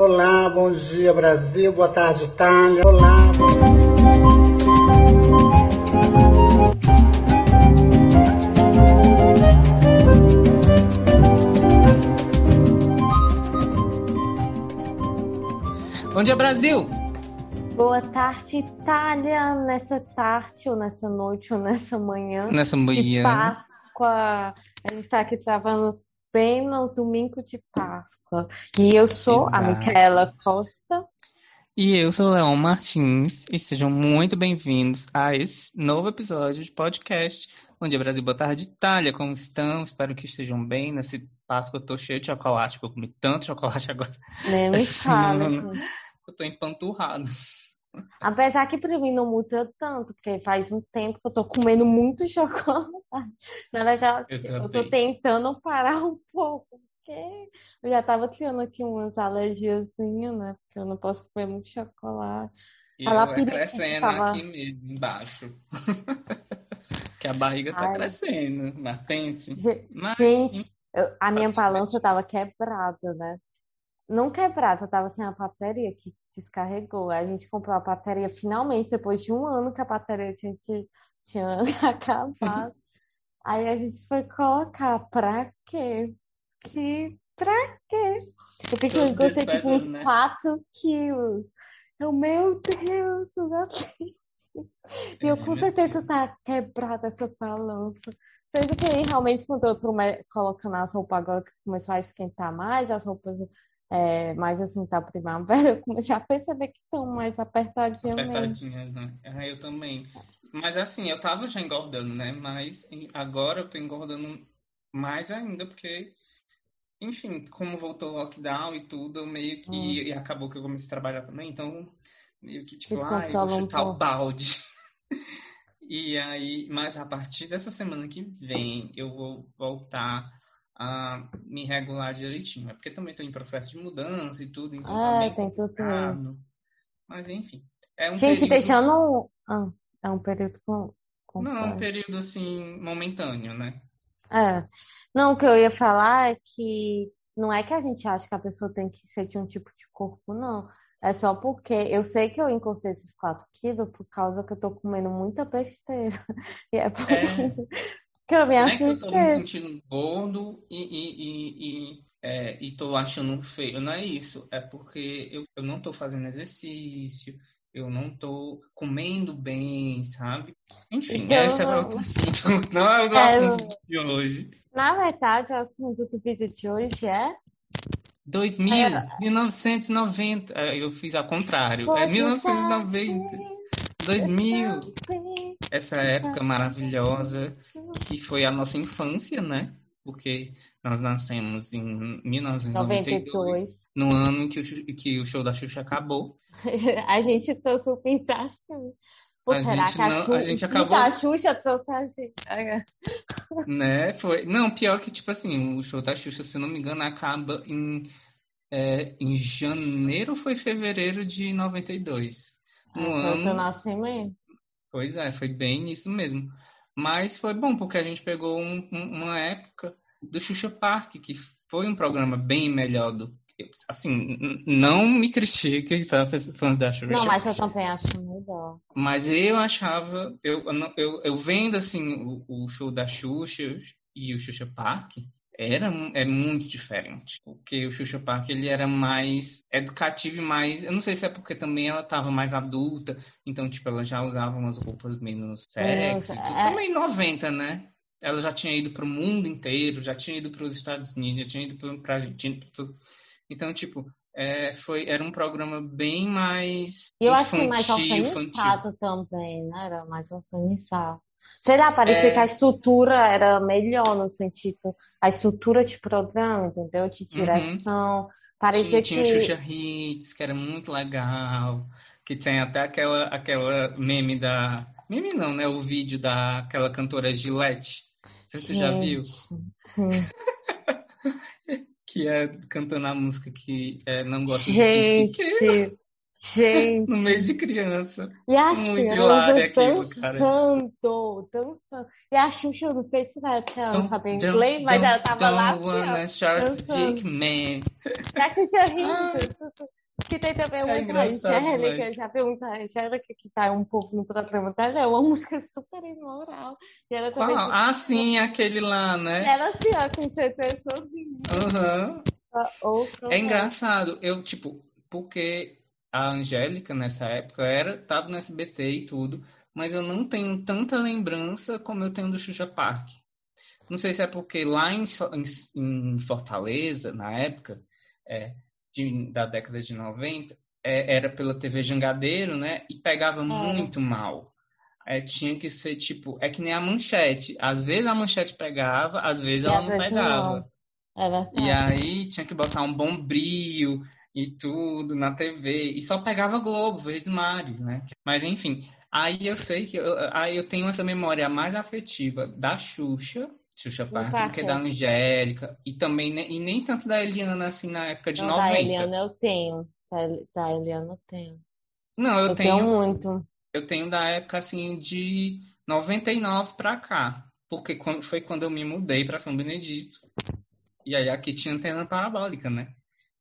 Olá, bom dia Brasil, boa tarde Itália. Olá. Bom dia Brasil. Boa tarde Itália, nessa tarde ou nessa noite ou nessa manhã. Nessa de manhã. Páscoa. A gente está aqui travando bem no domingo de Páscoa. E eu sou a Exato. Micaela Costa. E eu sou o Leon Martins e sejam muito bem-vindos a esse novo episódio de podcast Bom dia Brasil, boa tarde Itália, como estão? Espero que estejam bem. Nessa Páscoa eu tô cheio de chocolate, porque eu comi tanto chocolate agora. Nem me fala. Eu tô empanturrado. Apesar que para mim não muda tanto, porque faz um tempo que eu tô comendo muito chocolate. Na verdade, Eu eu tô tentando parar um pouco, porque eu já tava tendo aqui umas alergiazinhas, né? Porque eu não posso comer muito chocolate. E A eu é crescendo tava- aqui mesmo, embaixo. que a barriga tá Ai. crescendo, mas pense. Ge- Mas, Gente, eu- a minha balança tava quebrada, né? Não quebrada, tava sem a bateria que descarregou. A gente comprou a bateria finalmente, depois de um ano que a bateria tinha, tinha- acabado. Aí a gente foi colocar, pra quê? Que, pra quê? Eu fiquei, Todos gostei tipo uns né? 4 quilos. Eu, meu Deus, eu não acredito. E eu com certeza tá quebrada essa balança. Sendo que aí, realmente, quando eu tô colocando as roupas agora que começou a esquentar mais, as roupas é, mais assim, tá primavera, eu comecei a perceber que estão mais apertadinhas mesmo. Apertadinhas, né? Ah, eu também. Mas assim, eu tava já engordando, né? Mas agora eu tô engordando mais ainda, porque, enfim, como voltou o lockdown e tudo, eu meio que. Hum. E acabou que eu comecei a trabalhar também, então, meio que tipo, ah, eu vou Descontrola um chutar o balde. E aí, mas a partir dessa semana que vem, eu vou voltar a me regular direitinho. É porque também tô em processo de mudança e tudo, então tá É, tem tudo isso. Mas enfim, é um Gente, período. deixando. Ah, é um período com, com Não, é um período assim, momentâneo, né? É. Não, o que eu ia falar é que não é que a gente acha que a pessoa tem que ser de um tipo de corpo, não. É só porque eu sei que eu encurtei esses 4 quilos por causa que eu tô comendo muita besteira. E é por É. isso que eu me Não é que eu tô me assustei. sentindo gordo e, e, e, e, é, e tô achando feio. Não é isso. É porque eu, eu não tô fazendo exercício, eu não tô comendo bem, sabe? Enfim, Então, esse é outro assunto. Não é o É, assunto de hoje. Na verdade, o assunto do vídeo de hoje é 2000, É. 1990. É, Eu fiz ao contrário. É Pode 1990. 2000. bem. essa época maravilhosa que foi a nossa infância, né? Porque nós nascemos em 1992, 92. no ano em que o, que o show da Xuxa acabou. A gente trouxe o pintar. Pô, A será gente que a, não- Xu... a gente acabou- a Xuxa trouxe a gente? Né? Foi... Não, pior que, tipo assim, o show da Xuxa, se não me engano, acaba em, é, em janeiro ou foi fevereiro de 92. No Foi ano. nascimento. Pois é, foi bem nisso mesmo. Mas foi bom, porque a gente pegou um- um- uma época do Xuxa Park, que foi um programa bem melhor do que. Assim, não me critique, tá, fãs da Xuxa. Não, mas eu também acho melhor. Mas eu achava, eu, eu, eu vendo assim o, o show da Xuxa e o Xuxa Park, era é muito diferente. Porque o Xuxa Park ele era mais educativo e mais. Eu não sei se é porque também ela estava mais adulta, então, tipo, ela já usava umas roupas menos sexy. é- Também 90, né? Ela já tinha ido para o mundo inteiro, já tinha ido para os Estados Unidos, já tinha ido para a Argentina, tudo. Então, tipo, é, foi, era um programa bem mais eu acho que mais infantil, infantil. organizado também, né? Era mais organizado. Sei lá, parecia É. que a estrutura era melhor no sentido, a estrutura de programa, entendeu? De direção. Parecia Tinha, tinha que. o Xuxa Hits, que era muito legal. Que tem até aquela, aquela meme da. Meme não, né? O vídeo daquela cantora Gillette. Não sei se tu já viu. Sim. Que é cantando a música que é, não gosta de Gente. Gente. no meio de criança. E as Muito aquilo, cara. dançando, dançando. E a Xuxa, eu não sei se na época ela não sabia Don't- inglês, mas ela tava don't lá assim, ó. wanna short dançando. dick man. E a Xuxa rindo. Que tem também uma É engraçado Angélica, demais. já pergunta a Angélica que cai um pouco no programa dela, é uma música super imoral. E ela também Qual? Ah, sim, aquele lá, né? Ela assim, ó, com CT sozinha. Aham. Outra É engraçado, eu, tipo, porque a Angélica nessa época era, tava no SBT e tudo, mas eu não tenho tanta lembrança como eu tenho do Xuxa Park. Não sei se é porque lá em, em- em Fortaleza, na época, é, de- da década de 90, é, era pela TV Jangadeiro, né? E pegava muito mal. É, tinha que ser tipo, é que nem a manchete. Às vezes a manchete pegava, às vezes E ela às não vezes pegava. não. É. E aí tinha que botar um bom brilho e tudo na TV. E só pegava Globo, Verdes Mares, né? Mas enfim, aí eu sei que eu, aí eu tenho essa memória mais afetiva da Xuxa, Xuxa Park, do que da Angélica. E também e nem tanto da Eliana assim na época de Não, da 90. Eliana eu tenho. Da, da Eliana eu tenho. Não, eu Eu tenho tenho, muito. eu tenho da época assim de 99 pra cá. Porque foi quando eu me mudei pra São Benedito. E aí aqui tinha antena parabólica, né?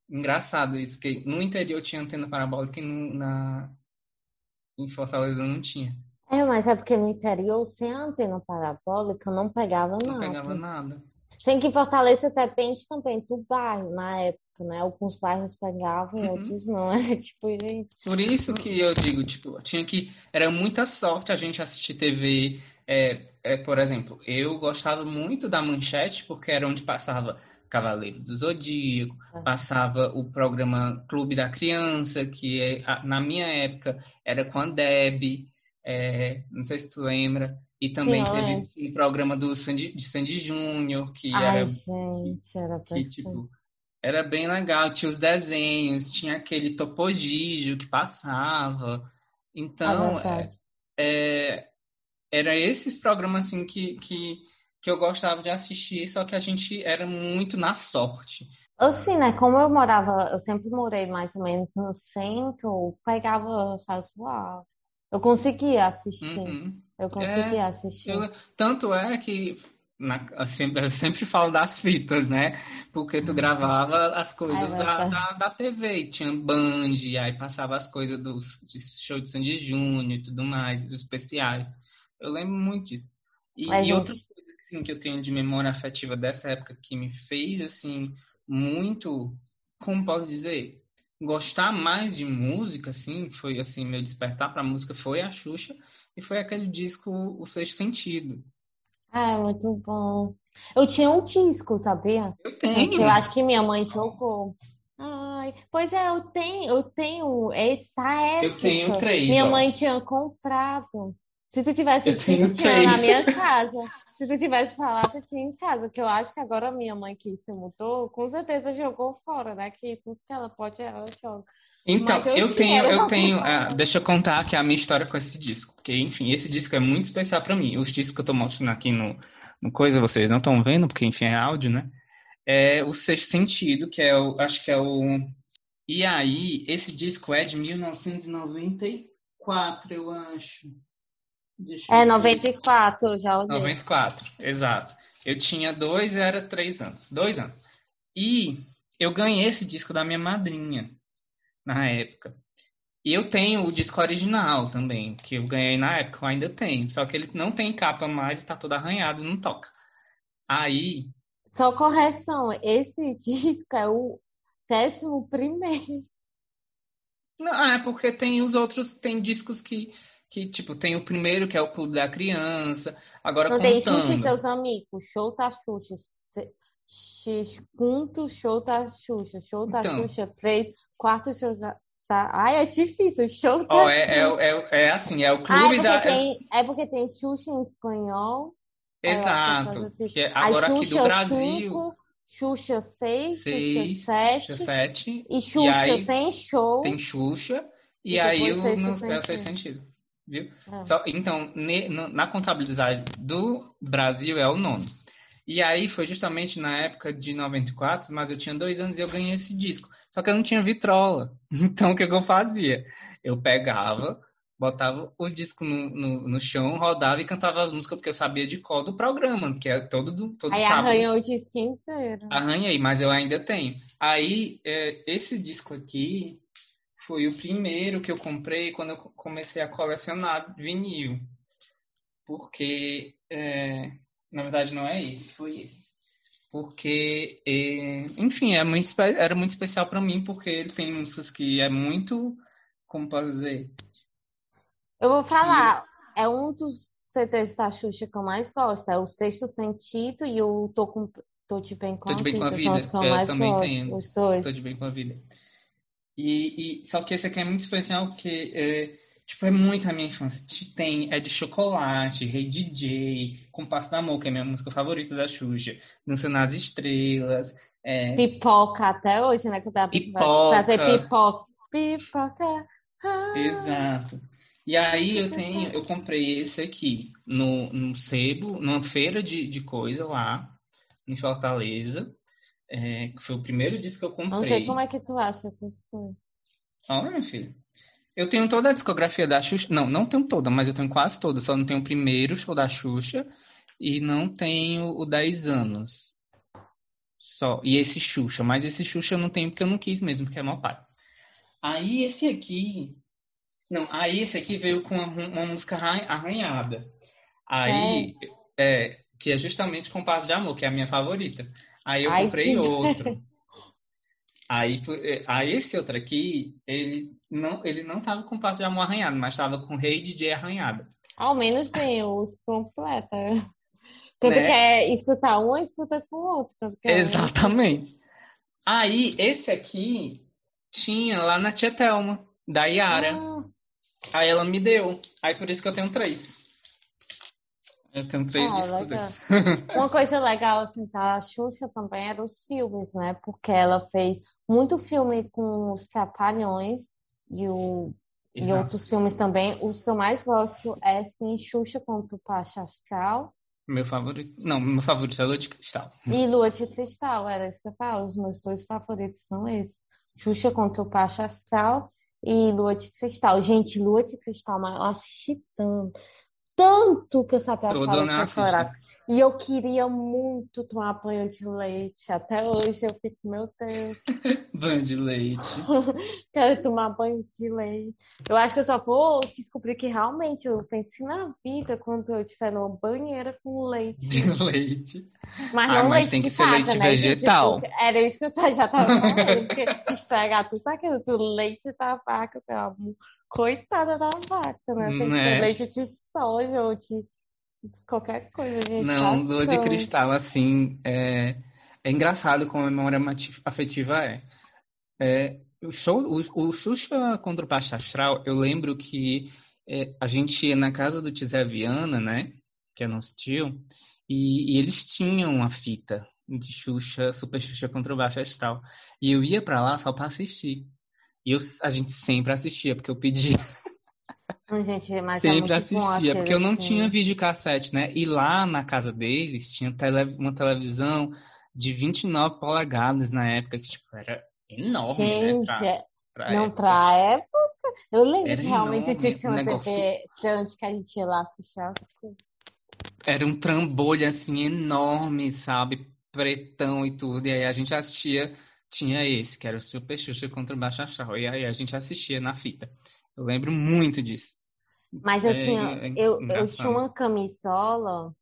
Engraçado isso, que no interior tinha antena parabólica e no- na, em Fortaleza não tinha. É, mas é porque no interior, sem a antena parabólica, não pegava Não nada. pegava nada. Sem que Fortaleza depende também do bairro, na época, né? Alguns bairros pegavam, Uhum. outros não. É tipo, gente. Por isso que eu digo, tipo, tinha que. Era muita sorte a gente assistir TV. É, é, por exemplo, eu gostava muito da Manchete, porque era onde passava Cavaleiros do Zodíaco, É. passava o programa Clube da Criança, que é, na minha época era com a Deb, é, não sei se tu lembra. E também Sim, teve um programa do Sandy, de Sandy Júnior, que Ai, era gente, era que, tipo, era bem legal. Tinha os desenhos, tinha aquele Topogígio que passava. É Então, verdade. é, era esses programas, assim, que, que, que eu gostava de assistir, só que a gente era muito na sorte. Assim, né? Como eu morava, eu sempre morei mais ou menos no centro, pegava razoável. Eu conseguia assistir. Uhum. Eu conseguia assistir. Eu- tanto é que na, assim, eu sempre falo das fitas, né? Porque tu gravava as coisas É da, verdade. da, da TV, e tinha Band, aí passava as coisas dos de show de Sandy Júnior e tudo mais, dos especiais. Eu lembro muito disso. E, Mas, e outra coisa assim, que eu tenho de memória afetiva dessa época que me fez assim muito, como posso dizer, gostar mais de música, assim, foi assim, meu despertar para música foi a Xuxa e foi aquele disco O Sexto Sentido. Ah, é muito bom. Eu tinha um disco, sabia? Eu Que tenho. eu acho que minha mãe jogou. Ai, pois é, eu tenho, eu tenho esse da Eu tenho três, Minha ó. mãe tinha comprado. Se tu tivesse Eu tinha na minha casa. Se tu tivesse falado, eu tinha em casa. Que eu acho que agora minha mãe que se mudou, com certeza jogou fora, né? Que tudo que ela pode, ela joga. Então, eu eu tenho, eu tenho, ah, deixa eu contar aqui a minha história com esse disco, porque, enfim, esse disco é muito especial pra mim. Os discos que eu tô mostrando aqui no, no coisa, vocês não estão vendo, porque, enfim, é áudio, né? É o Sexto Sentido, que é o, acho que é o... E aí, esse disco é de 1994, eu acho. Deixa É ver. 94, eu já olhei. 94, exato. Eu tinha dois, era três anos. Dois anos. E eu ganhei esse disco da minha madrinha na época. E eu tenho o disco original também, que eu ganhei na época, eu ainda tenho. Só que ele não tem capa mais e tá todo arranhado, não toca. Aí, Só correção, esse disco é o décimo primeiro. não, ah, é porque tem os outros, tem discos que, que, tipo, tem o primeiro, que é o Clube da Criança. Agora Não tem Xuxa e contando. seus amigos, show da Xuxa, se- X-Punto, show da Xuxa, show da Então. Xuxa, três, quarto show da... da- Ai, é difícil, show da Ó, é, Xuxa. é, é, é assim, é o Ah, é Clube da. tem, é porque tem Xuxa em espanhol, que é Exato. Que é, Aí agora aqui do Xuxa Brasil, 5, Xuxa 6, seis, Xuxa 7, Xuxa 7, e Xuxa aí sem show. tem Xuxa, e, E aí depois o, Sexto no, é o sentido. Viu? É. Só, então, ne- na contabilidade do Brasil é o nono. E aí foi justamente na época de 94, mas eu tinha dois anos e eu ganhei esse disco. Só que eu não tinha vitrola. Então o que, eu fazia? Eu pegava, botava o disco no, no, no, chão, rodava e cantava as músicas porque eu sabia de cor do programa, que é todo, do, todo aí sábado. arranhou o disco inteiro. Arranhei, mas eu ainda tenho. Aí, é, esse disco aqui foi o primeiro que eu comprei quando eu comecei a colecionar vinil. Porque, é, na verdade, não é esse, foi esse. Porque, é, enfim, é muito, era muito especial para mim, porque ele tem músicas que é muito, como posso dizer, eu vou falar, é um dos CDs da Xuxa que eu mais gosto. É o Sexto Sentido e o Tô, com, Tô de Bem com Tô de Bem com a Vida. São os que eu é, mais também gosto, tenho. os dois. Tô de Bem com a Vida. E, e, só que esse aqui é muito especial porque é, tipo, é muito a minha infância. Tem É de Chocolate, Rei hey DJ, Compasso da Amor, que é a minha música favorita da Xuxa, Dança nas Estrelas. É... Pipoca até hoje, né? Que eu tava pipoca. fazer pipoca. Pipoca. Ah. Exato. E aí eu tenho, eu comprei esse aqui no, no sebo, numa feira de, de coisa lá, em Fortaleza. É, que foi o primeiro disco que eu comprei. Não sei como é que tu acha essas coisas. Olha, filha. Eu tenho toda a discografia da Xuxa. Não, não tenho toda, mas eu tenho quase toda. Só não tenho o primeiro show da Xuxa e não tenho o 10 anos. Só. E esse Xuxa. Mas esse Xuxa eu não tenho porque eu não quis mesmo, porque é meu pai. Aí esse aqui não, aí esse aqui veio com uma, uma música arranhada. Aí, é. é. que é justamente Compasso de Amor, que é a minha favorita. Aí eu Ai, comprei que... outro. Aí, é, aí esse outro aqui, ele não, ele não tava com Passo de Amor arranhado, mas tava com Rei DJ arranhada. Ao menos tem os completa. Quando né? quer escutar um, escuta com o outro. Exatamente. Aí, esse aqui tinha lá na Tia Thelma, da Yara. Ah. Aí ela me deu. Aí por isso que eu tenho três. Eu tenho três ah, discos desses. Uma coisa legal, assim, tá? A Xuxa também era os filmes, né? Porque ela fez muito filme com os Trapalhões e, o... e outros filmes também. Os que eu mais gosto é, sim, Xuxa contra o Pacha Astral. Meu favorito. Não, meu favorito é Lua de Cristal. E Lua de Cristal, era isso que eu falo. Os meus dois favoritos são esses. Xuxa contra o Pacha Astral e Lua de Cristal. Gente, Lua de Cristal, mas eu assisti tanto, tanto que eu sabia as falas E eu queria muito tomar banho de leite. Até hoje eu fico, meu Deus. banho de leite. Quero tomar banho de leite. Eu acho que eu só vou descobrir que realmente eu pensei na vida quando eu estiver numa banheira com leite. De leite. Mas ah, não mas leite tem que ser leite né? vegetal. Era isso que eu já tava falando. Estragar tudo aquilo do leite da vaca, pelo amor. Coitada da vaca, né? Tem que ser é. leite de soja ou de qualquer coisa. Gente. Não, lua de cristal, assim, é, é engraçado como a memória afetiva é. é o show, o, o Xuxa contra o Pacha Astral, eu lembro que é, a gente ia na casa do Tizé Viana, né? Que é nosso tio, e, e eles tinham uma fita de Xuxa, Super Xuxa contra o Baixo Astral. E eu ia para lá só para assistir. E eu, a gente sempre assistia, porque eu pedia. Gente, é Sempre é assistia, porque eu não assim. tinha videocassete, né? E lá na casa deles tinha tele, uma televisão de 29 polegadas na época, que tipo, era enorme, né, Gente, né? Pra, é, pra não, época. pra época. Eu lembro era que realmente enorme, tinha uma negócio... TV onde que a gente ia lá assistir. Era um trambolho assim enorme, sabe? Pretão e tudo. E aí a gente assistia, tinha esse, que era o Super Xuxa contra o Astral. E aí a gente assistia na fita. Eu lembro muito disso. Mas é assim, é, é eu, eu tinha uma camisola.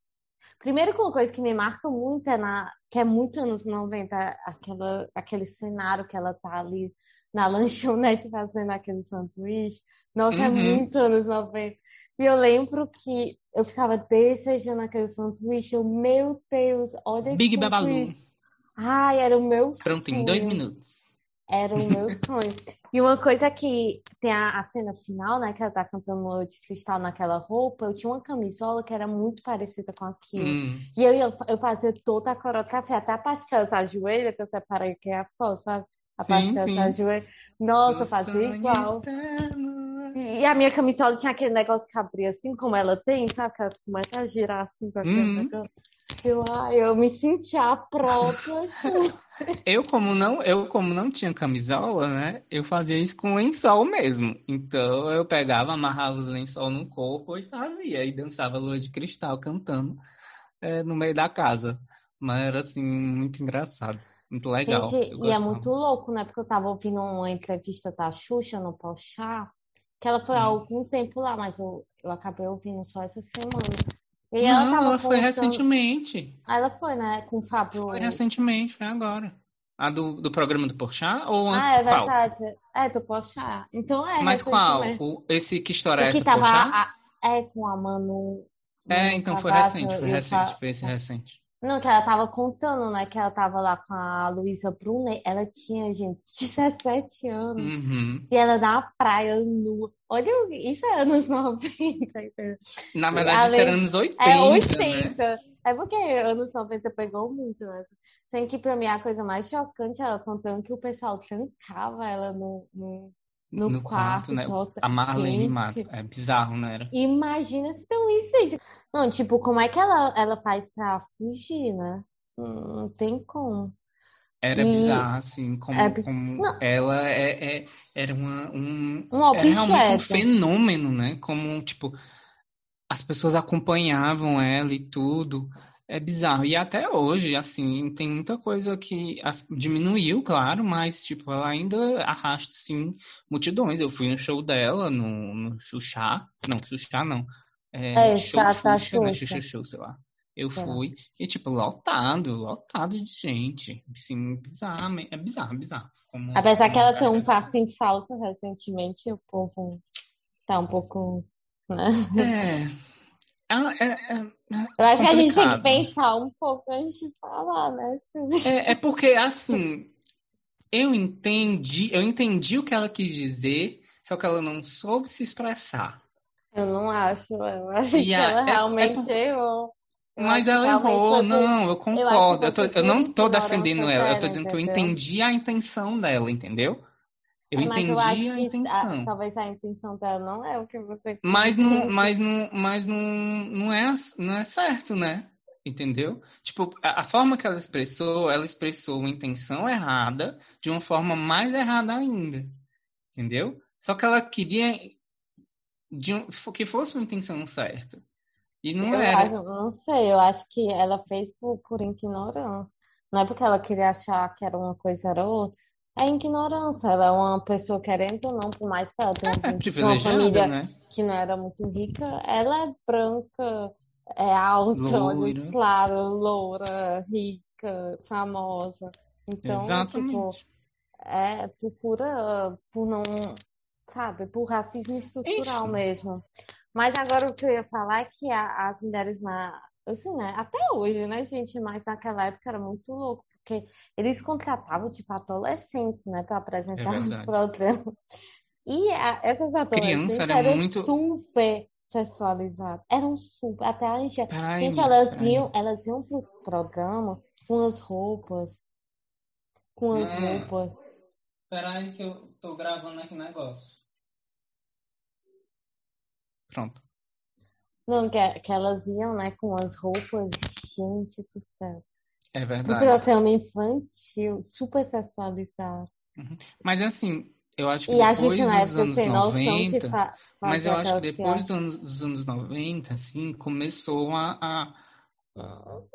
Primeiro que uma coisa que me marca muito é na, que é muito anos 90, aquela, aquele cenário que ela tá ali na lanchonete fazendo aquele sanduíche. Nossa, é uhum. é muito anos 90. E eu lembro que eu ficava desejando aquele sanduíche. Eu, meu Deus, olha esse Big Babalu. Ai, era o meu Pronto, sonho. em dois minutos. Era o meu sonho. E uma coisa que tem a, a, cena final, né? Que ela tá cantando Lua de Cristal naquela roupa. Eu tinha uma camisola que era muito parecida com aquilo. Hum. E eu, eu, eu fazia toda a coreografia, até a parte que ela ajoelha, que eu separei que é a foto, sabe? A parte sim, que ela ajoelha. Nossa, eu fazia igual. E, a minha camisola tinha aquele negócio que abria assim, como ela tem, sabe? Que ela começa a girar assim aquele hum. Ai, eu me senti a própria. Eu como não, eu como não tinha camisola, né? Eu fazia isso com lençol mesmo. Então eu pegava, amarrava os lençol no corpo e fazia e dançava lua de cristal cantando é, no meio da casa. Mas era assim muito engraçado, muito legal. Gente, e é muito louco, né? Porque eu tava ouvindo uma entrevista da Xuxa no Pochá, que ela foi há Hum. algum tempo lá, mas eu, eu acabei ouvindo só essa semana. E ela Não, tava ela foi contando- recentemente. Ela foi, né? Com o Fábio. Foi recentemente, foi agora. A do, do programa do Porchat ou Ah, é qual? verdade. É, do Pochá. Então é. Mas qual? O, esse que história é essa, tava. Porchat? a- é com a Manu. É, então foi recente, foi recente, foi esse recente. Não, que ela tava contando, né? Que ela tava lá com a Luísa Brunet. Ela tinha, gente, 17 anos. Uhum. E ela na praia nua. Olha, isso é anos 90, entendeu? Na verdade, isso era anos 80, É né? 80. É porque anos 90 pegou muito, né? Tem que, pra mim, a coisa mais chocante, ela contando que o pessoal trancava ela no, no, no No quarto, quarto, né? tota- A Marlene Gente. Matos. É bizarro, né? Era? Imagina se tem um incêndio. Não, tipo, como é que ela, ela faz pra fugir, né? Não, não tem como. Era E- bizarro, assim, como, É biz- como Não. ela é, é- era uma, um, Um era realmente um fenômeno, né? Como, tipo, as pessoas acompanhavam ela e tudo. É bizarro. E até hoje, assim, tem muita coisa que diminuiu, claro, mas, tipo, ela ainda arrasta, assim, multidões. Eu fui no show dela, no, no Xuxá. Não, Xuxá não. É, É, show Xuxa, né? Xuxa. Xuxa Show, sei lá. Eu lá. fui e, tipo, lotado, lotado de gente. Assim, bizarro, é bizarro, bizarro. Como, Apesar que ela tem um carrega. passinho falso recentemente, o povo tá um pouco, né? É. Ah, é, é, Eu acho que a gente tem que pensar um pouco antes de falar, né? É, é porque, assim, eu entendi, eu entendi o que ela quis dizer, só que ela não soube se expressar. Eu não acho, eu acho E que a- ela é- é realmente errou. Eu Mas ela errou, não, eu concordo. Eu, tô- foi eu não tô defendendo ela, eu tô dizendo que eu entendeu? entendi a intenção dela, entendeu? Eu É, mas entendi eu a intenção. talvez a intenção dela não é o que você Mas não, mas não, mas não, não é, não é certo, né? Entendeu? Tipo, a, a forma que ela expressou, ela expressou uma intenção errada de uma forma mais errada ainda. Entendeu? Só que ela queria de um- que fosse uma intenção certa. E não Eu era. acho, não sei, eu acho que ela fez por, por ignorância. Não é porque ela queria achar que era uma coisa era outra. É ignorância. Ela é uma pessoa querendo ou não, por mais que ela tenha É de uma família né? que não era muito rica, ela é branca, é alta, olhos Loira. claros, loura, rica, famosa. Então, tipo, Exatamente. é por pura, por não, sabe, por racismo estrutural Enfim. mesmo. Mas agora o que eu ia falar é que a- as mulheres na, assim, né, até hoje, né, gente, mas naquela época era muito louco, porque eles contratavam, tipo, adolescentes, né, para apresentar os verdade. programas. E a- essas adolescentes era eram muito- super sexualizadas, eram super, até a Angélica. Peraí, Gente, elas iam, elas iam pro programa com as roupas, com as Não. roupas. Peraí que eu tô gravando aqui negócio. Pronto. Não, que, que elas iam, né, com as roupas, gente do céu. É verdade. programa infantil, super sexualizado. Mas assim, eu acho que E a depois gente dos época anos sem noção que 90, fa mas eu acho que depois dos anos, dos anos 90, assim, começou a, a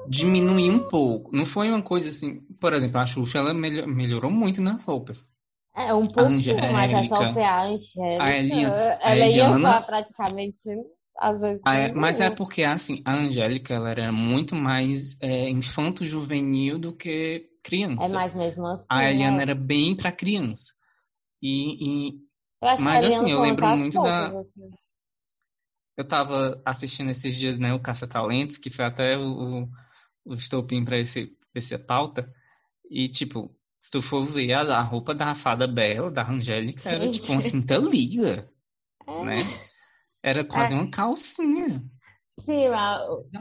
diminuir um pouco. Não foi uma coisa assim, por exemplo, a Xuxa ela melho- melhorou muito nas roupas. É, um pouquinho, mas é só ver a Angélica. a Eliana- a Ela ia Eliana- pra praticamente, às vezes, Ah, com mas é porque assim, a Angélica ela era muito mais é, infanto-juvenil do que É criança. mais mesmo assim, A Eliana né? era bem para criança. E, e Eu mas, assim, eu lembro muito da- poucas, assim. eu tava assistindo esses dias, né, o Caça-Talentos, que foi até o, o, estopim para esse, essa pauta. E, tipo, se tu for ver a, a roupa da Fada Bela, da Angélica, era tipo uma cinta liga, É. né? Era quase É. uma calcinha. Sim.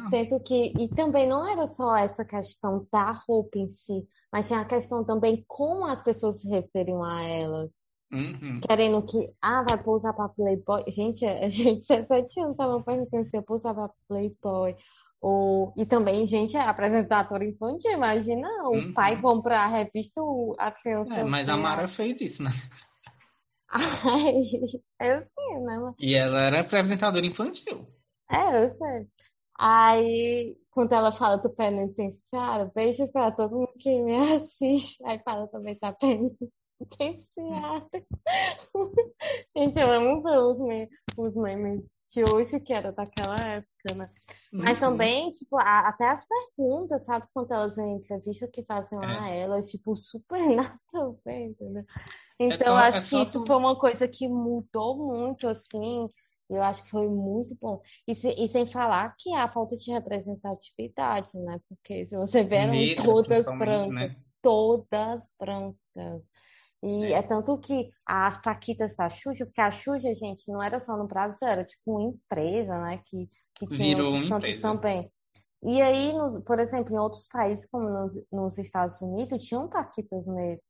Sinto que, e também não era só essa questão da roupa em si, mas tinha a questão também como as pessoas se referiam a elas. Uhum. Querendo que, ah, vai pousar pra Playboy. Gente, a gente, 17 anos, tava perguntando se ia pousar pra Playboy. O, e também, gente, é apresentadora infantil. Imagina o Uhum. pai comprar a revista, o- a criança. É, mas a Mara fez isso, né? Ai, eu sei, né? E ela era apresentadora infantil. É, eu sei. Aí, quando ela fala do penitenciário, beijo pra todo mundo que me assiste. Aí fala também da penitenciária. Gente, eu amo ver os, me os memes de hoje, que era daquela época, né? Mas Uhum. também, tipo, a- até as perguntas, sabe? Quando elas em entrevista que fazem a É. elas, tipo, super nada a ver, entendeu? Então, tão- acho é que isso foi uma coisa que mudou muito, assim. Eu acho que foi muito bom. E, se- e sem falar que a falta de representatividade, né? Porque se você ver, eram Negra, todas brancas, né? todas brancas. E É. é tanto que as paquitas da Xuxa, porque a Xuxa, gente, não era só no Brasil, era tipo uma empresa, né? Que, que tinha Virou outros cantos também. E aí, nos- por exemplo, em outros países, como nos, nos Estados Unidos, tinham paquitas negras.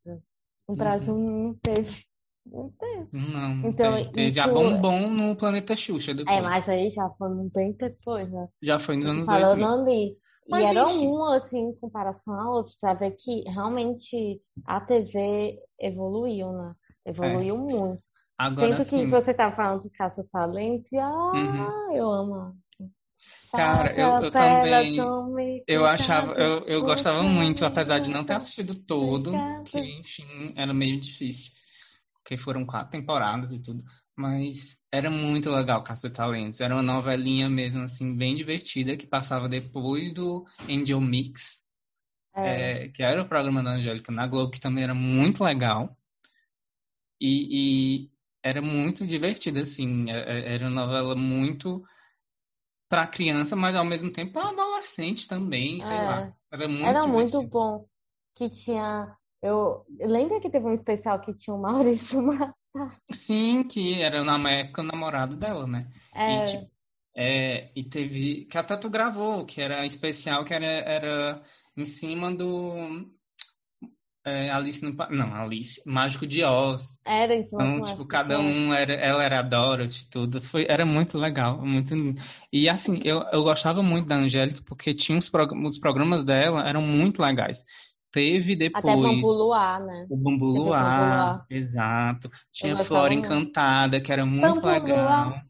No Uhum. Brasil não teve. Não teve. Não, Então, teve. Teve a Bombom no Planeta Xuxa depois. É, mas aí já foi bem depois, né? Já foi nos anos Falando 2000. ali. E Mas, era enfim. uma, assim, em comparação a outros, pra ver que realmente a TV evoluiu, né? Evoluiu muito. É. Agora Tanto que sim, você tá falando do Caça Talento, e ah, eu amo. Cara, eu- eu também- eu achava, eu, eu gostava muito, apesar de não ter assistido todo, que enfim, era meio difícil, porque foram quatro temporadas e tudo, mas era muito legal Caça-Talentos, era uma novelinha mesmo, assim, bem divertida, que passava depois do Angel Mix, É. é, que era o programa da Angélica na Globo, que também era muito legal. E, e era muito divertida, assim. É- é- Era uma novela muito para criança, mas ao mesmo tempo para adolescente também, sei É. lá. Era muito Era muito divertido. bom. Que tinha. Eu lembra que teve um especial que tinha o Maurício Matar? Sim, que era na época o namorado dela, né? É, E, tipo, é, e teve. Que até tu gravou, que era especial, que era, era em cima do. é, Alice no. Não, Alice, Mágico de Oz. era em cima Então, tipo, cada um era, ela era a Dorothy, tudo. Foi, era muito legal, muito. E assim, eu, eu gostava muito da Angélica porque tinha os, prog- os programas dela eram muito legais. Teve Até depois Bambu Luar, né? o Bambu Luar, exato. Tinha Flora. Encantada, que era muito Bambu legal. Luar.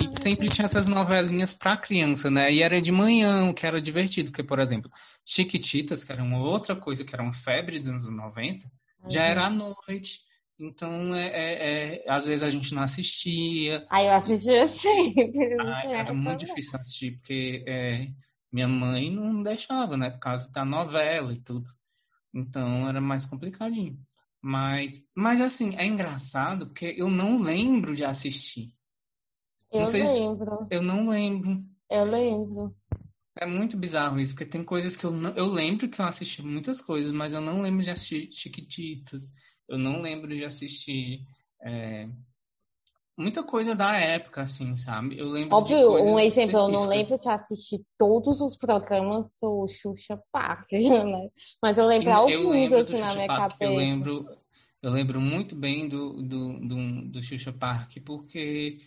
E sempre tinha essas novelinhas pra criança, né? E era de manhã, o que era divertido, porque, por exemplo, Chiquititas, que era uma outra coisa, que era uma febre dos anos 90, já Uhum. era à noite. Então, é, é- é- às vezes a gente não assistia. Aí eu assistia sempre. não Ah, tinha era muito problema. difícil assistir, porque é, minha mãe não deixava, né? Por causa da novela e tudo. Então, era mais complicadinho. Mas, mas assim, é engraçado, porque eu não lembro de assistir. Eu Não lembro, Eu não lembro. eu lembro. É muito bizarro isso, porque tem coisas que eu não. Eu lembro que eu assisti muitas coisas, mas eu não lembro de assistir Chiquititas. Eu não lembro de assistir. é, muita coisa da época, assim, sabe? Eu lembro de Óbvio, um exemplo, eu não específicas. lembro de assistir todos os programas do Xuxa Park, né? Mas eu lembro Eu alguns, lembro do assim, na minha Park, eu cabeça. lembro, eu lembro muito bem do, do, do, do Xuxa Park, porque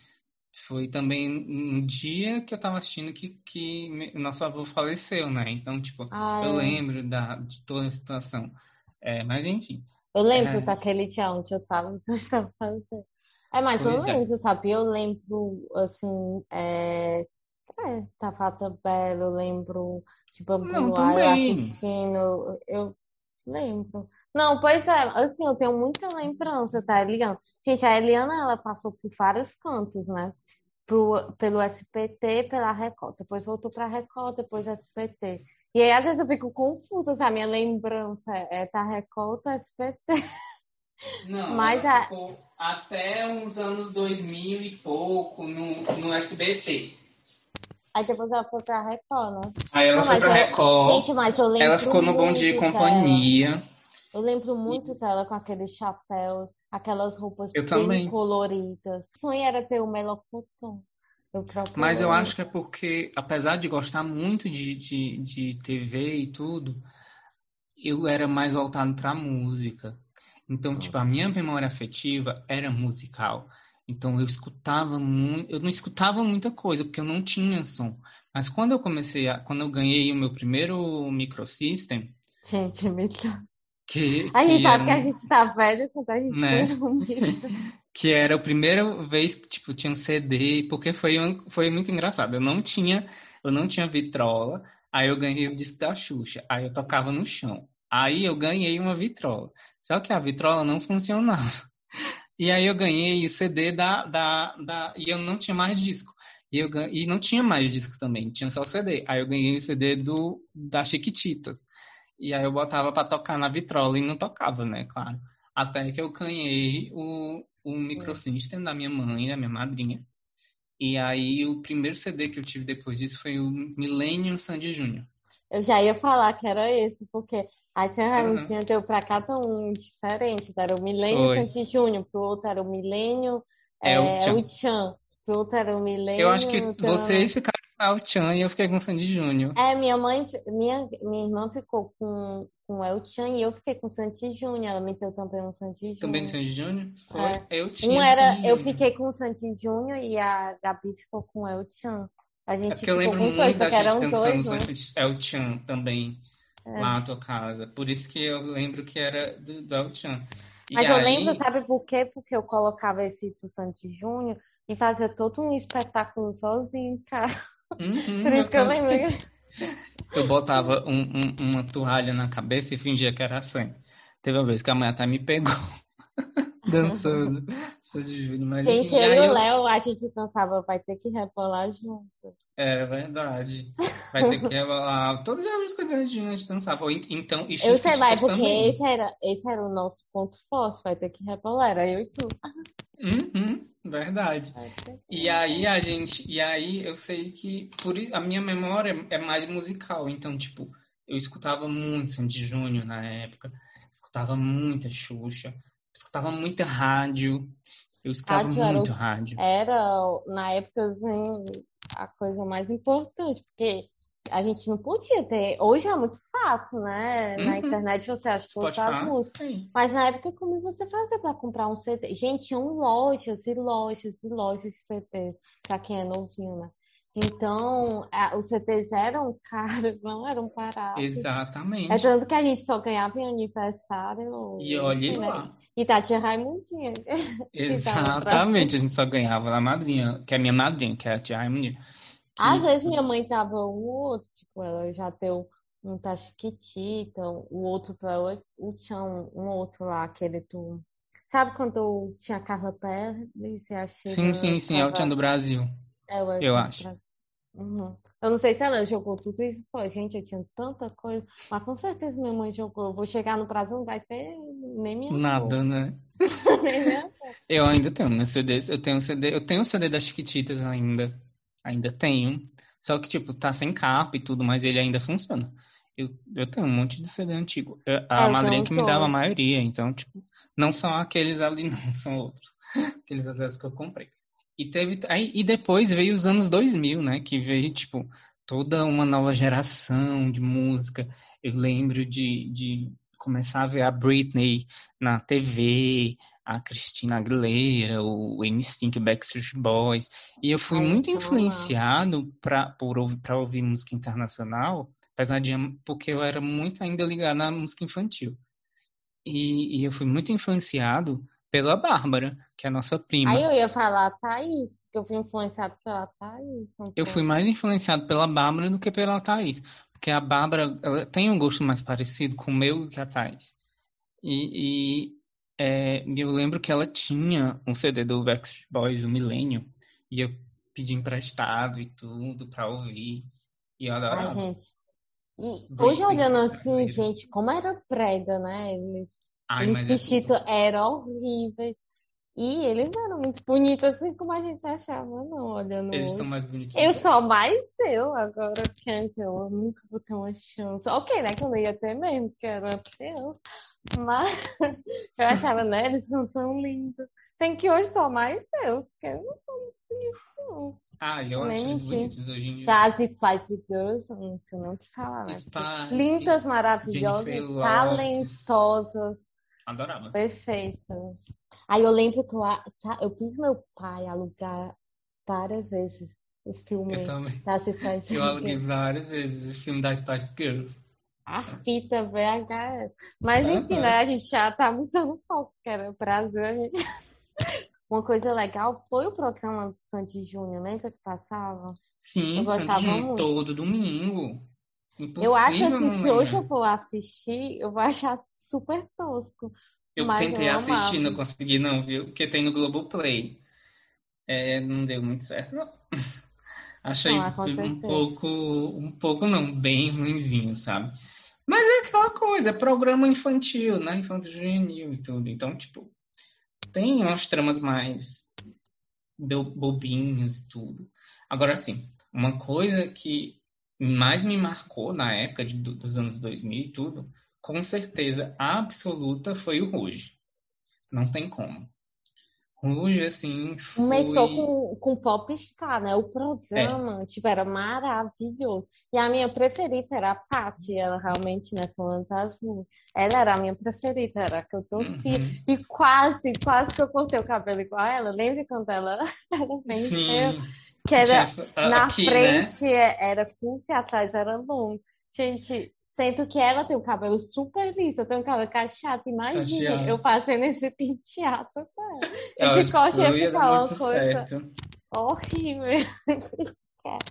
foi também um dia que eu tava assistindo que, que nosso avô faleceu, né? Então, tipo, Ah, eu é. lembro da, de toda a situação. É, mas enfim, Eu lembro É. daquele dia onde eu tava, que eu estava fazendo. É, mas eu Pois é. lembro, sabe? Eu lembro, assim, é... é, da Fata Bela, eu lembro de Bambu Não, também. assistindo, eu lembro. Não, pois é, assim, eu tenho muita lembrança, tá ligado? Gente, a Eliana, ela passou por vários cantos, né? Pro, pelo SPT, pela Record, depois voltou pra Record, depois SPT. E aí, às vezes, eu fico confusa, a minha lembrança é da Record ou SPT. Não, Mas ela a- ficou até uns anos 2000 e pouco no, no SBT. Aí depois ela foi pra Record, né? Aí ela Não, foi pra eu- Record, Gente, mas eu lembro ela ficou no Bom Dia e dela. Companhia. Eu lembro muito dela com aqueles chapéus, aquelas roupas Eu bem também. coloridas. O sonho era ter o melocotão. Mas eu acho que é porque, apesar de gostar muito de, de, de TV e tudo, eu era mais voltado pra música. Então, tipo, a minha memória afetiva era musical. Então eu escutava muito, eu não escutava muita coisa porque eu não tinha som. Mas quando eu comecei a, quando eu ganhei o meu primeiro microsystem, Gente, melhor. que, A gente sabe era que a um- gente tá velho quando a gente Né? um micro. que era a primeira vez que tipo tinha um CD, porque foi um- foi muito engraçado. Eu não tinha, eu não tinha vitrola. Aí eu ganhei o disco da Xuxa. Aí eu tocava no chão. Aí eu ganhei uma vitrola. Só que a vitrola não funcionava. E aí eu ganhei o CD da, da, da e eu não tinha mais disco. E, eu, e não tinha mais disco também, tinha só CD. Aí eu ganhei o CD do, da Chiquititas. E aí eu botava pra tocar na vitrola e não tocava, né? Claro. Até que eu ganhei o, o microsystem da minha mãe, da minha madrinha. E aí o primeiro CD que eu tive depois disso foi o Millennium Sandy Júnior. Eu já ia falar que era esse, porque a tia Uhum. Raimundinha deu pra cada um diferente. Era o Milênio Foi. Santi Júnior, pro outro era o Milênio É, o Tchan. o Tchan, pro outro era o Milênio. Eu acho que Tchan. vocês ficaram com o Chan e eu fiquei com o Sandy Júnior. É, minha mãe, minha, minha irmã ficou com, com o El Chan e eu fiquei com o Santi Júnior. Ela meteu também um Santi Também do Júnior. Sandy Júnior? Foi. É. Eu tinha Um o era, Sandy eu Júnior. fiquei com o Santi Júnior e a Gabi ficou com o El Chan. A gente É porque eu lembro muito dois, da gente dançando dois, né? Sandy El Chan também, É. lá na tua casa. Por isso que eu lembro que era do, do El Chan. E Mas eu aí- lembro, sabe por quê? Porque eu colocava esse do Santi Júnior e fazia todo um espetáculo sozinho, cara. Uhum, Por isso que eu lembrei. Eu botava um- um- uma toalha na cabeça e fingia que era sangue. Teve uma vez que a mãe até me pegou dançando Sandy Júnior, mas Gente, eu e o eu- Léo, a gente dançava, vai ter que rebolar junto. É verdade. Vai ter que rebolar. Todas as músicas Sandy Júnior a gente dançava. Então, e Eu sei, mas porque também. esse era, esse era o nosso ponto forte, vai ter que rebolar, era eu e tu. Uhum, verdade. Vai E aí a gente, e aí eu sei que por a minha memória é mais musical, então tipo, eu escutava muito Sandy Júnior na época, escutava muita Xuxa, escutava muita rádio, eu escutava Rádio era o- muito rádio. Era, na época, assim, a coisa mais importante, porque a gente não podia ter. Hoje é muito fácil, né? Na Uhum. internet você acha todas as músicas. Aí. Mas na época, como você fazia para comprar um CD? Gente, tinham lojas e lojas e lojas de CDs, para quem é novinho, né? Então, a- os CDs eram caros, não eram baratos. Exatamente. É tanto que a gente só ganhava em aniversário. E assim, né? lá. E Tati Raimundinha. Exatamente, a gente só ganhava na madrinha, que é a minha madrinha, que é a tia Raimundinha. que- Às vezes minha mãe dava um ou outro, tipo, ela já deu um tá chiquitita, o outro tu é o, o tinha um, outro lá, aquele tu. Sabe quando tinha a Carla Pérez e a Sim, Sheila sim, sim, é o tava- Tchan do Brasil. É, o eu Elton acho. Uhum. Eu não sei se ela jogou tudo isso. Pô, gente, eu tinha tanta coisa. Mas com certeza minha mãe jogou. Eu vou chegar no Brasil, não vai ter nem minha Nada, né? cor, nem minha. Eu ainda tenho meus CDs, eu tenho um CD, eu tenho o CD das Chiquititas ainda, ainda tenho, só que tipo, tá sem capa e tudo, mas ele ainda funciona. Eu, eu tenho um monte de CD antigo. Eu- a É, madrinha que me dava a maioria, então, tipo, não são aqueles ali, não, são outros. Aqueles atletas que eu comprei. E teve, aí, e depois veio os anos 2000, né, que veio, tipo, toda uma nova geração de música. Eu lembro de, de começar a ver a Britney na TV, a Christina Aguilera, o NSYNC, Backstreet Boys, e eu fui Ai, muito lá. influenciado para por ouvir, para ouvir música internacional, apesar de porque eu era muito ainda ligado na música infantil. E, e eu fui muito influenciado pela Bárbara, que é a nossa prima. Aí eu ia falar Thaís, porque eu fui influenciado pela Thaís. Eu fui mais influenciado pela Bárbara do que pela Thaís, porque a Bárbara ela tem um gosto mais parecido com o meu que a Thaís. E, e, é, eu lembro que ela tinha um CD do Backstreet Boys, o Millennium, e eu pedi emprestado e tudo pra ouvir, e eu Ai, adorava. gente. E hoje olhando assim, Spears. gente, como era prega, né? Eles, Ai, eles mas é eram horríveis. E eles eram muito bonitos, assim como a gente achava, não, olhando Eles estão mais bonitinhos. Eu sou mais eu agora, antes eu nunca vou ter uma chance. Ok, né? Que eu não ia ter mesmo, porque eu era criança. Mas eu achava, né? Eles são tão lindos. Tem que hoje sou mais eu, porque eu não sou muito bonita, não. Ah, eu Nem acho eles bonitos hoje em dia. Já as Spice Girls, não tenho nem o que falar, né? Spice, Lindas, maravilhosas, talentosas. Adorava. Perfeitos. Aí eu lembro que eu, eu fiz meu pai alugar várias vezes o filme Eu também. das Spice Eu aluguei Girls. várias vezes o filme da Spice Girls. A fita VHS. Mas enfim, né? A gente já tá mudando foco, que era o Brasil. A gente... Uma coisa legal foi o programa do Sandy Júnior, lembra que passava? Sim, Eu Sandy Júnior, todo domingo. Eu acho Impossível assim, se hoje eu for assistir, eu vou achar super tosco. Eu tentei eu assistir, não consegui não, viu? Porque tem no Globoplay. É, não deu muito certo, não. Achei Ah, um pouco, um pouco não, bem ruinzinho, sabe? Mas é aquela coisa, é programa infantil, né? Infanto juvenil e tudo. Então, tipo, tem umas tramas mais bo- bobinhas e tudo. Agora, assim, uma coisa que mais me marcou na época de- do- dos anos 2000 e tudo, com certeza absoluta foi o Ruge. Não tem como. Ruge, assim, foi... Começou com, com Popstar, né? O programa, tipo, era maravilhoso. E a minha preferida era a Paty, ela realmente, né, falando das músicas. Ela era a minha preferida, era a que eu torcia. Uhum. E quase, quase que eu cortei o cabelo igual a ela. Lembra quando ela feia? Sim, Que era tinha na aqui, né? frente é- era e atrás era longo. Gente, sinto que ela tem o cabelo super liso, eu tenho o cabelo cacheado. Imagina Cacheado. eu fazendo esse penteado. Eu Esse corte ia ficar uma coisa certo. horrível.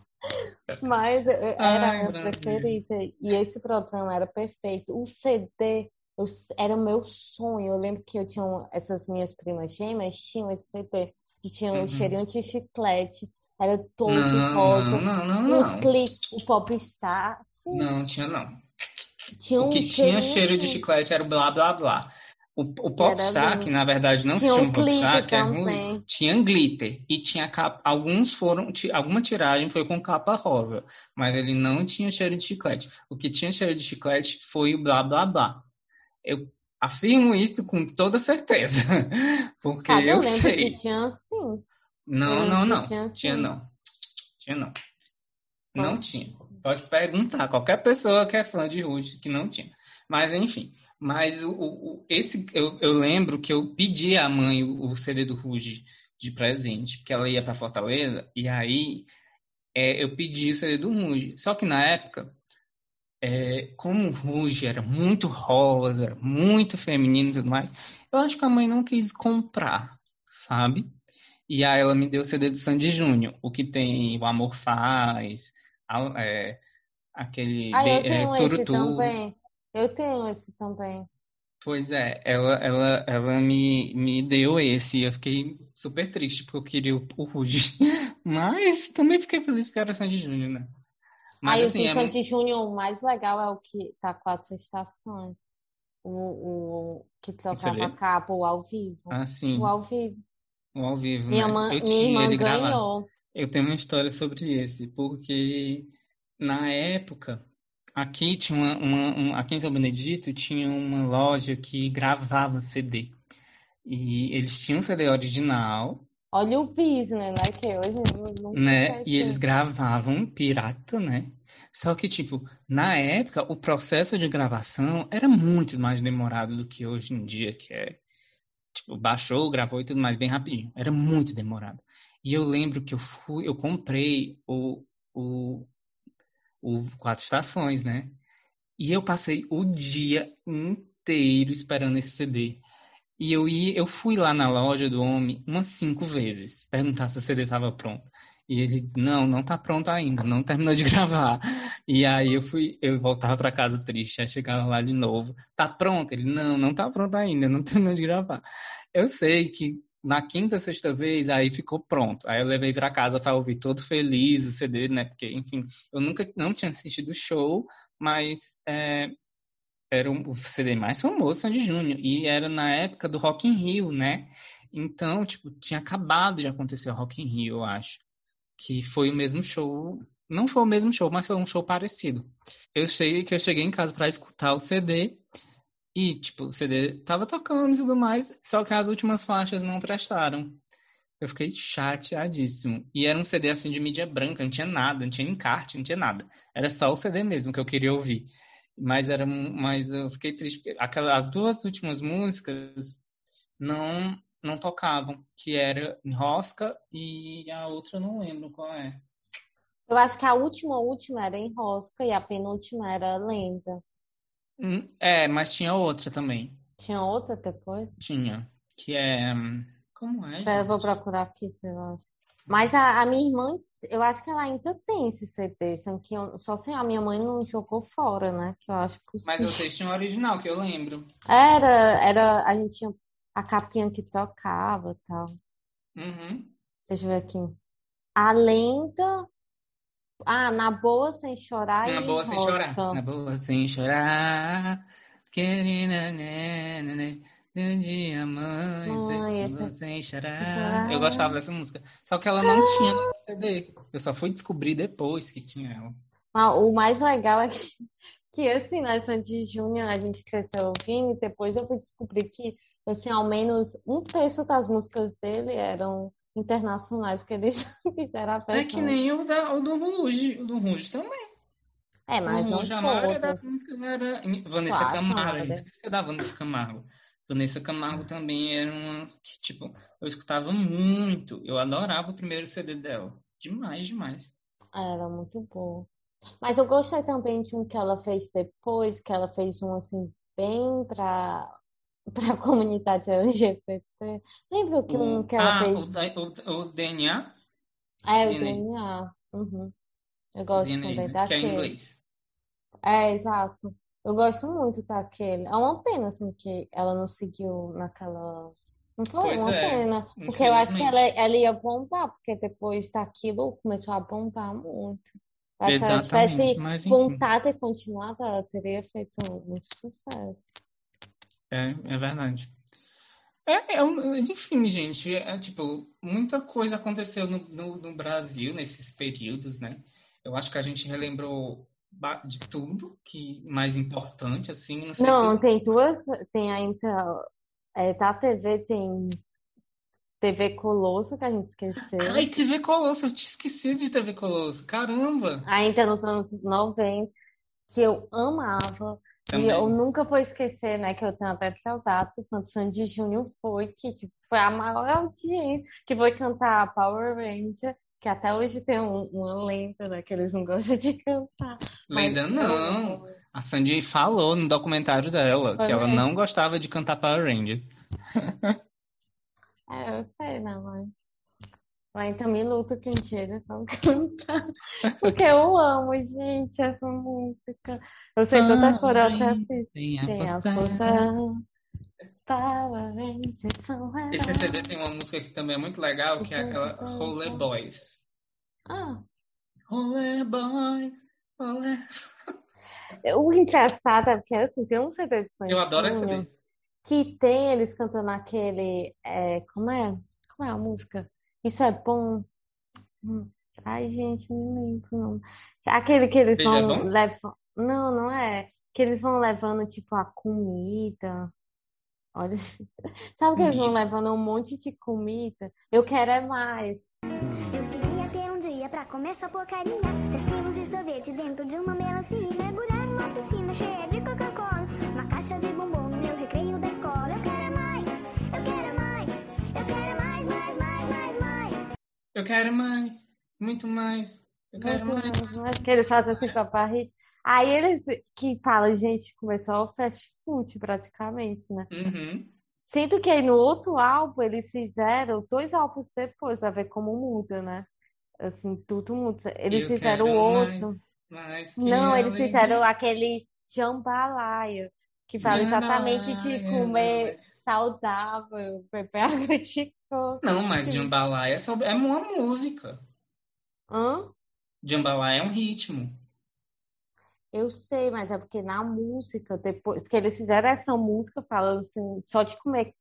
Mas era a Ai, minha Brasil. preferida. E esse programa era perfeito. O CD eu- era o meu sonho. Eu lembro que eu tinha um- essas minhas primas gêmeas tinham esse CD que tinha Uhum. o cheirinho de chiclete. Era todo Não, rosa. não, não, não, Os o Popstar, sim, Não, tinha não. tinha O um que tinha cheiro de chiclete era o blá blá blá. O, o Popstar, que na verdade não se Tinha um chama Popstar, clipe que é ruim, tinha glitter e tinha capa. Alguns foram, alguma tiragem foi com capa rosa, mas ele não tinha cheiro de chiclete. O que tinha cheiro de chiclete foi o blá blá blá. Eu afirmo isso com toda certeza, porque Cara, eu eu lembro sei. que tinha assim. Não, não, não. tinha Tinha sim. não. Tinha não. Não tinha. Pode perguntar qualquer pessoa que é fã de Ruge que não tinha. Mas enfim. Mas o, o- esse eu, eu lembro que eu pedi à mãe o, o CD do Ruge de presente, porque ela ia para Fortaleza, e aí é, eu pedi o CD do Ruge. Só que na época, é, como o Ruge era muito rosa, muito feminino e tudo mais, eu acho que a mãe não quis comprar, sabe? E aí ela me deu o CD do Sandy Júnior, o que tem O Amor Faz, a- é, aquele Ah, eu é, tenho Turu esse também. Eu tenho esse também. Pois é, ela, ela, ela me, me deu esse e eu fiquei super triste porque eu queria o, o Ruge. Mas também fiquei feliz porque era Sandy Júnior, né? Mas Aí assim, o é, Sandy Júnior, o mais legal é o que tá quatro estações. O, o que trocava CD? cabo ao vivo. assim, O ao vivo. O ao vivo, Minha, né? mãe, Eu minha tinha irmã ele gravado. ganhou. Eu tenho uma história sobre esse, porque na época, aqui tinha uma, uma- um- aqui em São Benedito tinha uma loja que gravava CD. E eles tinham CD original, Olha o bis, né? É que hoje não, não né? E eles gravavam pirata, né? Só que, tipo, na época, o processo de gravação era muito mais demorado do que hoje em dia, que é, tipo, baixou, gravou e tudo mais bem rapidinho. Era muito demorado. E eu lembro que eu fui, eu comprei o, o, o Quatro Estações, né? E eu passei o dia inteiro esperando esse CD. E eu, ia, eu fui lá na loja do homem umas cinco vezes, perguntar se o CD estava pronto. E ele, não, não tá pronto ainda, não terminou de gravar. E aí eu fui, eu voltava para casa triste, aí chegava lá de novo, tá pronto? Ele, não, não tá pronto ainda, não terminou de gravar. Eu sei que na quinta, sexta vez, aí ficou pronto. Aí eu levei para casa para ouvir todo feliz o CD, né? Porque, enfim, eu nunca, não tinha assistido o show, mas é, era o CD mais famoso, Sandy Júnior, e era na época do Rock in Rio, né? Então, tipo, tinha acabado de acontecer o Rock in Rio, eu acho, que foi o mesmo show, não foi o mesmo show, mas foi um show parecido. Eu sei que eu cheguei em casa para escutar o CD e, tipo, o CD tava tocando e tudo mais, só que as últimas faixas não prestaram. Eu fiquei chateadíssimo. E era um CD assim de mídia branca, não tinha nada, não tinha encarte, não tinha nada. Era só o CD mesmo que eu queria ouvir. Mas era, mas eu fiquei triste aquelas, as duas últimas músicas não não tocavam, que era Rosca e a outra eu não lembro qual é. Eu acho que a última última era Enrosca e a penúltima era Lenda. Hum, É, mas tinha outra também. Tinha outra depois? Tinha, que é hum, como é, eu vou procurar aqui se eu acho. Mas a, a minha irmã, eu acho que ela ainda tem esse CD, que eu, só se a minha mãe não jogou fora, né? Que eu acho Mas possível. vocês tinham o original, que eu lembro. Era, era, a gente tinha a capinha que tocava e tal. Uhum. Deixa eu ver aqui. A lenda. Ah, na boa sem chorar Na boa sem chorar. Rosca. Na boa sem chorar. Querida, né, né, né, dia Mãe, esse- sem chorar. chorar. Eu gostava dessa música. Só que ela não tinha no CD. Eu só fui descobrir depois que tinha ela. Ah, o mais legal é que, que assim, na Sandy Júnior a gente cresceu ouvindo e depois eu fui descobrir que, assim, ao menos um terço das músicas dele eram internacionais que eles fizeram a É que nem o, da, o do Ruge. O do Ruge também. É, mas O não Ruge, a maioria das músicas era Vanessa Claro, Camargo. nada. Esqueci da Vanessa Camargo. Vanessa Camargo também era uma que, tipo, eu escutava muito. Eu adorava o primeiro CD dela. Demais, demais. Era muito boa. Mas eu gostei também de um que ela fez depois, que ela fez um assim, bem para para a comunidade LGBT. Lembra que um O, que ela ah, fez? o, o, o DNA, É, o DNA. Uhum. Eu gosto DNA, também né? Que é daquele. inglês. É, exato. Eu gosto muito daquele. É uma pena, assim, que ela não seguiu naquela. Não foi Pois uma é, pena, porque eu acho que ela, ela ia bombar, porque depois daquilo começou a bombar muito. Se ela tivesse mas enfim. vontade e continuado, ela teria feito muito sucesso. É, é verdade. É, é um- enfim, gente, é tipo, muita coisa aconteceu no, no, no Brasil nesses períodos, né? Eu acho que a gente relembrou de tudo que mais importante, assim, não Não, se tem duas. Tem ainda. É, da TV tem TV Colosso, que a gente esqueceu. Ai, TV Colosso, eu tinha esquecido de TV Colosso. Caramba! Ainda nos anos 90, que eu amava. E eu Também. nunca vou esquecer, né, que eu tenho até saudade quando Sandy Júnior foi, que tipo, foi a maior audiência, que foi cantar Power Ranger, que até hoje tem um- uma lenda, né, que eles não gostam de cantar. Lenda não. A Sandy falou no documentário dela Foi que ela mesmo? não gostava de cantar Power Ranger. É, eu sei, né, mas... Luto que um dia eles vão cantar. Porque eu amo, gente, essa música. Eu sei toda a. Ranger tem a força. Esse. CD tem uma música que também é muito legal, que é aquela Rolê Boys. Ah, Rolê Boys, Rolê... o engraçado é porque assim, tem um CD de Eu adoro esse CD. que tem eles cantando aquele. É, como é? Como é a música? Isso é bom. Hum, Ai, gente, não lembro o nome. Aquele que eles vão levar. Não, não é. Que eles vão levando, tipo, a comida. Olha. Sabe que eles vão Comida. levando um monte de comida? Eu quero é mais. Eu queria ter um dia pra comer só porcaria. 10 quilos de sorvete dentro de uma melancia. Mergulhar numa piscina cheia de Coca-Cola. Uma caixa de bombom Eu quero mais, muito mais. Eu quero Muito mais. mais, mais. Que eles fazem assim com a barriga. Aí eles que falam, gente, começou o fast food praticamente, né? Uhum. Sinto que aí no outro álbum eles fizeram dois álbuns depois pra ver como muda, né? Assim, tudo muda. Eles Eu fizeram o mais, outro. mais que Não, eles alegria. fizeram aquele jambalaya, que fala exatamente de Jambalaya, comer saudável, beber água de coco. Não, mas Sim. Jambalaya é, só, é uma música. Hã? Jambalaya é um ritmo. Eu sei, mas é porque na música, depois, porque eles fizeram essa música falando assim, só de comer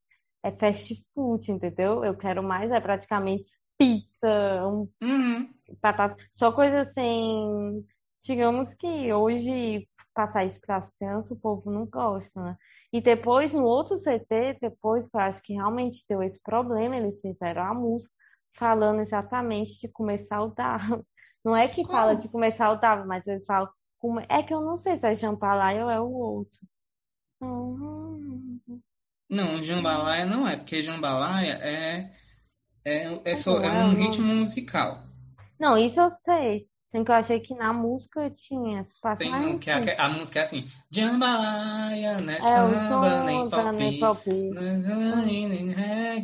é fast food, entendeu? Eu quero mais, é praticamente pizza, um Uhum. batata, só coisa assim, digamos que hoje passar isso para as crianças, o povo não gosta, né? E depois, no outro CT, depois que eu acho que realmente deu esse problema, eles fizeram a música falando exatamente de comer saudável. Não é que fala Qual? de comer saudável, mas eles falam como- É que eu não sei se é jambalaya ou é o outro. Hum, Não, jambalaya não é, porque jambalaya é, é, é, só, Como é é um o nome? ritmo musical. Não, isso eu sei. Sendo que eu achei que na música tinha parte, Tem um que a, enfim. a música é assim, jambalaya, não é samba, nem pop, Pop.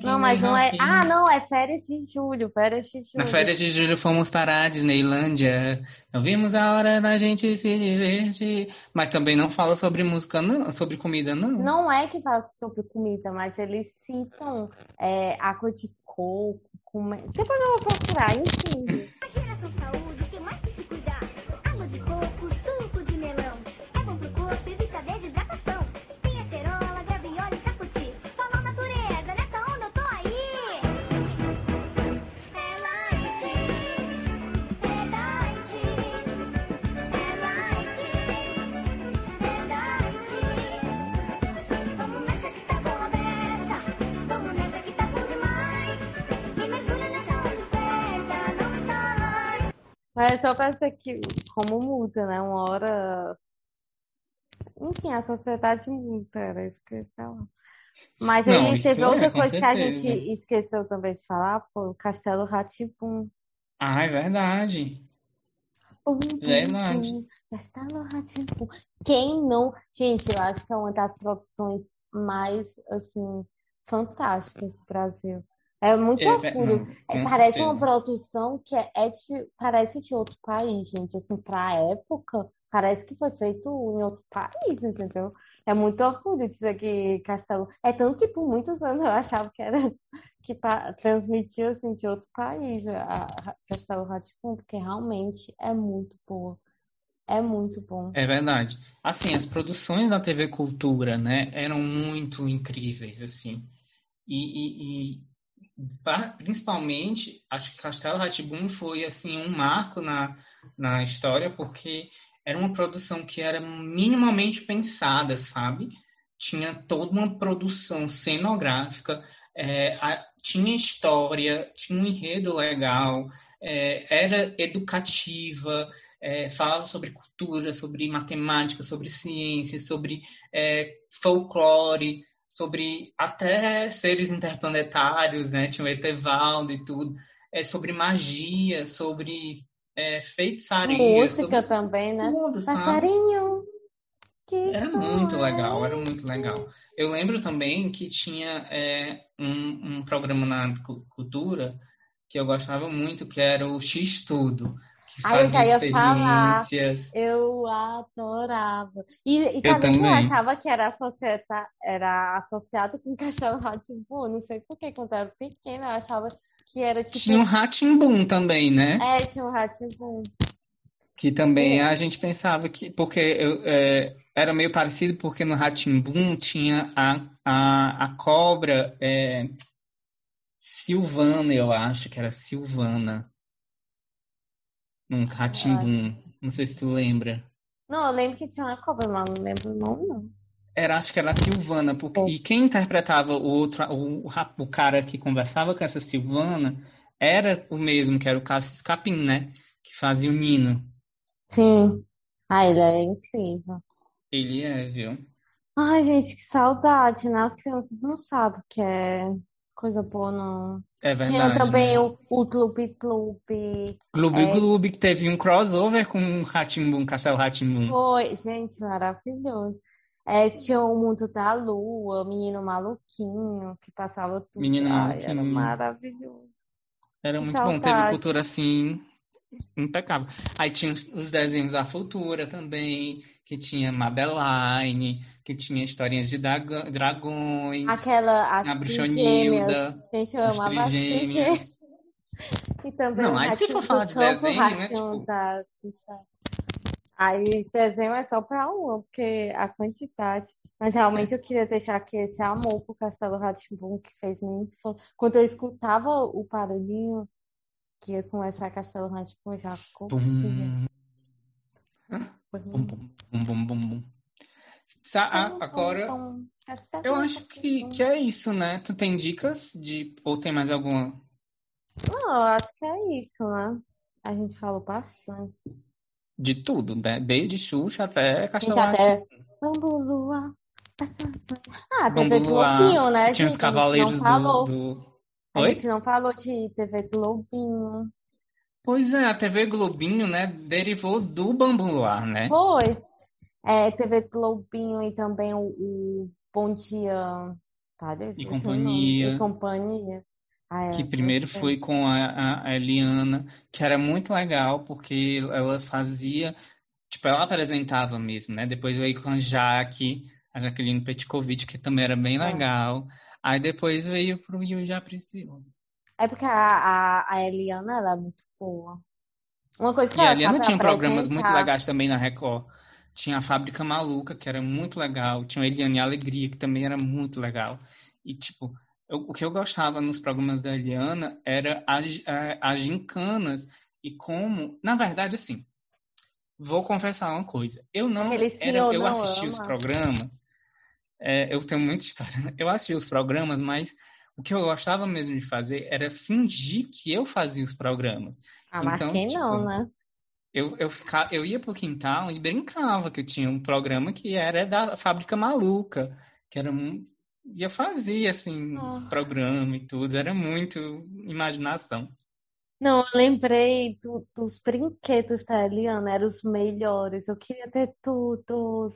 não mas não é. Ah, não, é férias de julho, férias de Na julho. férias de julho fomos para a Disneylândia. Não vimos a hora da gente se divertir. Mas também não fala sobre música, não, sobre comida, não. Não é que fala sobre comida, mas eles citam é, água de coco. Come- Depois eu vou procurar, enfim. Geração saúde, tem mais que se cuidar. Água de coco, suco Mas é só dizer que como muda, né? Uma hora. Enfim, a sociedade muda, era isso que eu ia falar. Mas Não, aí teve é, outra com coisa que a gente certeza. esqueceu também de falar, foi o Castelo rá tim Ah, é verdade. Verdade. Castelo rá tim Quem não. Gente, eu acho que é uma das produções mais, assim, fantásticas do Brasil. É muito É, orgulho. não, É, com parece uma certeza. produção que é, é de, parece de outro país, gente. Assim, pra época, parece que foi feito em outro país, entendeu? É muito orgulho dizer que Castelo. É tanto que por muitos anos eu achava que era que transmitia assim de outro país a, a Castelo rá porque realmente é muito boa. É muito bom. É verdade. Assim, as produções da TV Cultura, né, eram muito incríveis, assim. E, e- e, principalmente, acho que Castelo rá foi, assim, um marco na, na história, porque era uma produção que era minimamente pensada, sabe? Tinha toda uma produção cenográfica, é, a- tinha história, tinha um enredo legal, é, era educativa, é, falava sobre cultura, sobre matemática, sobre ciência, sobre é, folclore, sobre até seres interplanetários, né? Tinha o Etevaldo e tudo, é, sobre magia, sobre é, feitiçaria, Música sobre também, né? tudo? Passarinho, que Era muito é legal, era muito legal. Eu lembro também que tinha é, um, um programa na Cu- Cultura que eu gostava muito, que era o X-Tudo, que Ah, eu já ia falar. Eu adorava. E, e Eu sabe que eu achava que era, associata, era associado com Castelo rá Não sei por que, quando eu era pequena, eu achava que era tipo. Tinha um Rá-Tim-Bum também, né? É, tinha um rá Que também É. a gente pensava que. Porque eu, é, era meio parecido, porque no Rá-Tim-Bum tinha a, a, a cobra é, Silvana, eu acho que era Silvana. Num Rá-Tim-Bum. Não sei se tu lembra. Não, eu lembro que tinha uma cobra, mas não lembro o nome, não. Era, acho que era a Silvana, porque, É. e quem interpretava o outro, o, o cara que conversava com essa Silvana era o mesmo, que era o Cássio Capim, né? Que fazia o Nino. Sim. Ah, ele é incrível. Ele é, viu? Ai, gente, que saudade, né? As crianças não sabem o que é coisa boa, não. É Tinha verdade, também né? o, o Clube Clube. Gloob É. Gloob, que teve um crossover com o Rá-Tim-Bum, Castelo Rá-Tim-Bum. Foi, gente, maravilhoso. É, tinha o Mundo da Lua, o Menino Maluquinho, que passava tudo. Menino Ai, era Maluquinho. maravilhoso. Era Que muito bom, teve saudade. cultura assim, impecável. Aí tinha os, os desenhos da Futura também, que tinha Madeline, que tinha historinhas de dragões, Aquela, as a. Bruxonilda, Gente, eu as amava trigêmeas. E também Não, aí se for falar de desenho, né, tipo- da. Aí desenho é só pra uma, porque a quantidade. Mas realmente eu queria deixar aqui esse amor pro Castelo rá que fez infância. Quando eu escutava o barulhinho que ia começar Castelo rá eu já curtia. Bum, bum, bum, bum, bum, bum, bum. A- Agora, eu acho que, que é isso, né? Tu tem dicas de, ou tem mais alguma? Não, eu acho que é isso, né? A gente falou bastante. de tudo, né? Desde Xuxa até Castelo até Bambu Lua. essa sonha- Ah, Bambu TV Luar, Globinho, né, Tinha os gente? Cavaleiros A não falou. do, do... A Oi? gente não falou de TV Globinho. Pois é, a TV Globinho, né, derivou do Bambu Luar, né? Foi. É, TV Globinho e também o, o Bom Dia. Tá, nome. Companhia. E companhia. Ah, é, Que primeiro foi. foi com a, a, Eliana, que era muito legal, porque ela fazia, tipo, ela apresentava mesmo, né? Depois veio com a Jaque, a Jaqueline Petkovic, que também era bem É. Aí depois veio pro Yu a Priscila. É porque a, a, a Eliana, ela é muito boa. Uma coisa que E a ela Eliana sabe tinha programas muito legais também na Record. Tinha a Fábrica Maluca, que era muito legal. Tinha a Eliane Alegria, que também era muito legal. E, tipo, eu- o que eu gostava nos programas da Eliana era as, eh, as gincanas e como... Na verdade, assim, vou confessar uma coisa. Eu não... Era, eu não assistia os ama. programas... eh, eu tenho muita história. Eu assistia os programas, mas o que eu gostava mesmo de fazer era fingir que eu fazia os programas. Ah, mas Então, quem tipo, não, né? Eu, eu, fica- eu ia pro quintal e brincava que eu tinha um programa que era da Fábrica Maluca, que era. E eu fazia, assim, Ah. programa e tudo, era muito imaginação. Não, eu lembrei do- dos brinquedos da Eliana, eram os melhores. Eu queria ter todos.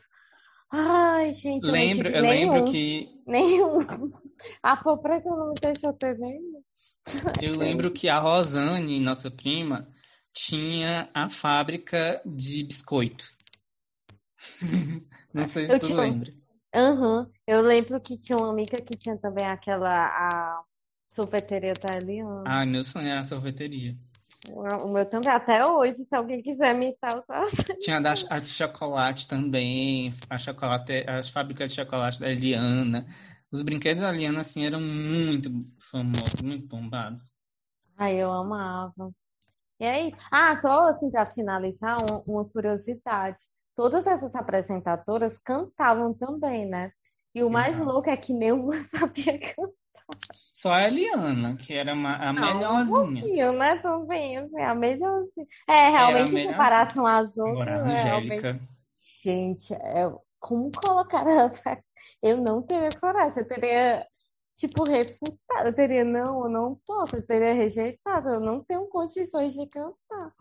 Ai, gente, eu Lembro, tive eu lembro nenhum. que Nenhum. A pobreza não me deixou ter nenhum. eu lembro que a Rosane, nossa prima, tinha a fábrica de biscoito. Não sei se Eu tu tinha- lembra. Aham. Eu lembro que tinha uma amiga que tinha também aquela a sorveteria da Eliana. Ah, meu sonho era a sorveteria. O meu também, até hoje, se alguém quiser me eu faço. Tinha a, da, a de chocolate também, a chocolate, as fábricas de chocolate da Eliana. Os brinquedos da Eliana, assim, eram muito famosos, muito bombados. Ai, eu amava. E aí, ah, só assim para finalizar, um- uma curiosidade. Todas essas apresentadoras cantavam também, né? E o mais Exato. louco é que nenhuma sabia cantar. Só a Eliana, que era uma- a Não, um melhorzinha. pouquinho, né? Também, assim, a melhorzinha. É, realmente, em comparação às Agora, outras, a é, realmente. Angélica. Gente, é, como colocar ela pra... Eu não teria coragem, eu teria, tipo, refutado. Eu teria, não, eu não posso, eu teria rejeitado, eu não tenho condições de cantar.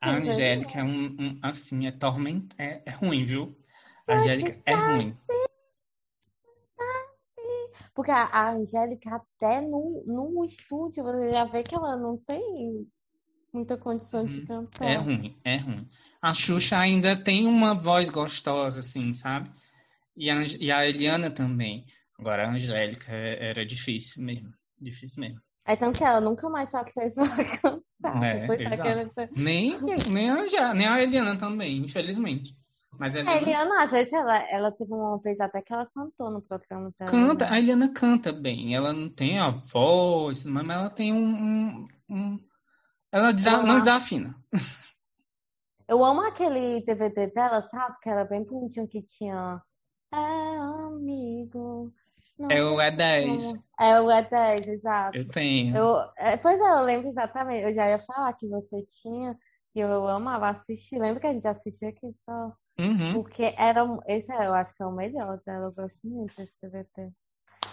A é. Angélica é um, um, assim, é tormenta, é, é ruim, viu? A Angélica é ruim. Porque a, a Angélica, até no, no estúdio, você já vê que ela não tem muita condição de Uhum. cantar. É ruim, é ruim. A Xuxa ainda tem uma voz gostosa, assim, sabe? E a, e a Eliana também. Agora, a Angélica é- era difícil mesmo. Difícil mesmo. É tanto que ela nunca mais se atreveu a cantar. É, daquela... Nem, nem, a, nem a Eliana também, infelizmente. Mas a A Eliana Eliana, às vezes, ela, ela teve uma vez até que ela cantou no programa dela. canta, né? a Eliana canta bem. Ela não tem a voz, mas ela tem um. um- um- ela desa- não desafina. Eu amo aquele DVD dela, sabe? Que era bem bonitinho, que tinha... É amigo... não É o sei E10. como- É o E10, exato. Eu tenho. Eu, é, pois é, eu lembro exatamente. Eu já ia falar que você tinha, e eu amava assistir. Lembra que a gente assistia aqui só? Uhum. Porque era, um- esse é, eu acho que é o melhor dela. Eu gosto muito desse DVD.